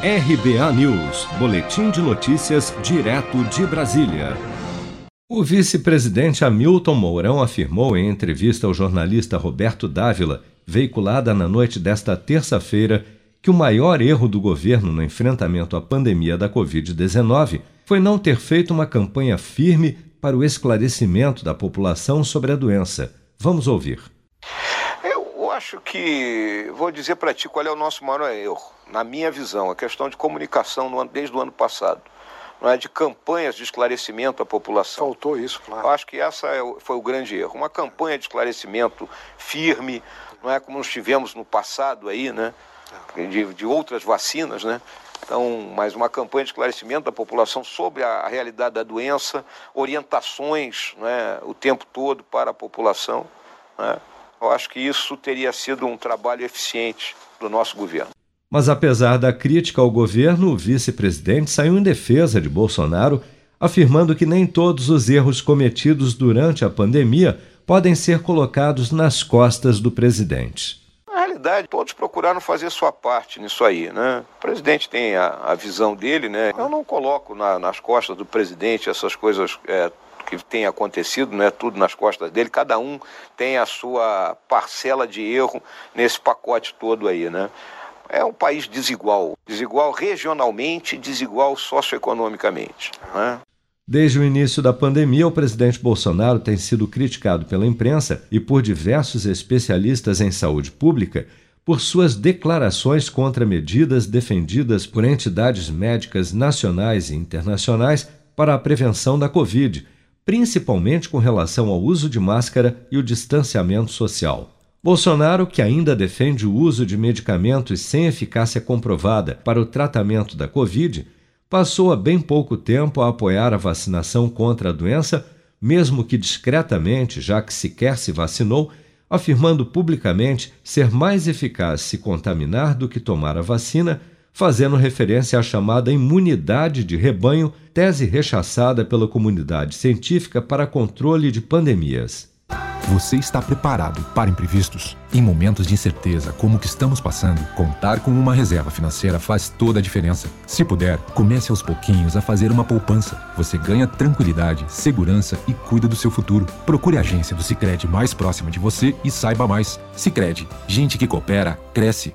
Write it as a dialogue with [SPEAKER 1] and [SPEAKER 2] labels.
[SPEAKER 1] RBA News, Boletim de Notícias, direto de Brasília. O vice-presidente Hamilton Mourão afirmou em entrevista ao jornalista Roberto Dávila, veiculada na noite desta terça-feira, que o maior erro do governo no enfrentamento à pandemia da Covid-19 foi não ter feito uma campanha firme para o esclarecimento da população sobre a doença. Vamos ouvir
[SPEAKER 2] acho que vou dizer para ti qual é o nosso maior erro, na minha visão, a questão de comunicação no, desde o ano passado. Não é de campanhas de esclarecimento à população.
[SPEAKER 3] Faltou isso, claro.
[SPEAKER 2] Eu acho que essa é, foi o grande erro. Uma campanha de esclarecimento firme, não é como nós tivemos no passado aí, né? De, de outras vacinas, né? Então, mais uma campanha de esclarecimento da população sobre a, a realidade da doença, orientações né, o tempo todo para a população. Né? Eu acho que isso teria sido um trabalho eficiente do nosso governo.
[SPEAKER 1] Mas apesar da crítica ao governo, o vice-presidente saiu em defesa de Bolsonaro, afirmando que nem todos os erros cometidos durante a pandemia podem ser colocados nas costas do presidente.
[SPEAKER 2] Na realidade, todos procuraram fazer sua parte nisso aí, né? O presidente tem a, a visão dele, né? Eu não coloco na, nas costas do presidente essas coisas é, que tem acontecido, não é tudo nas costas dele, cada um tem a sua parcela de erro nesse pacote todo aí, né? É um país desigual, desigual regionalmente, desigual socioeconomicamente. Né?
[SPEAKER 1] Desde o início da pandemia, o presidente Bolsonaro tem sido criticado pela imprensa e por diversos especialistas em saúde pública por suas declarações contra medidas defendidas por entidades médicas nacionais e internacionais para a prevenção da Covid principalmente com relação ao uso de máscara e o distanciamento social. Bolsonaro, que ainda defende o uso de medicamentos sem eficácia comprovada para o tratamento da Covid, passou há bem pouco tempo a apoiar a vacinação contra a doença, mesmo que discretamente, já que sequer se vacinou, afirmando publicamente ser mais eficaz se contaminar do que tomar a vacina fazendo referência à chamada imunidade de rebanho, tese rechaçada pela comunidade científica para controle de pandemias.
[SPEAKER 4] Você está preparado para imprevistos? Em momentos de incerteza como o que estamos passando, contar com uma reserva financeira faz toda a diferença. Se puder, comece aos pouquinhos a fazer uma poupança. Você ganha tranquilidade, segurança e cuida do seu futuro. Procure a agência do Sicredi mais próxima de você e saiba mais. Sicredi, gente que coopera cresce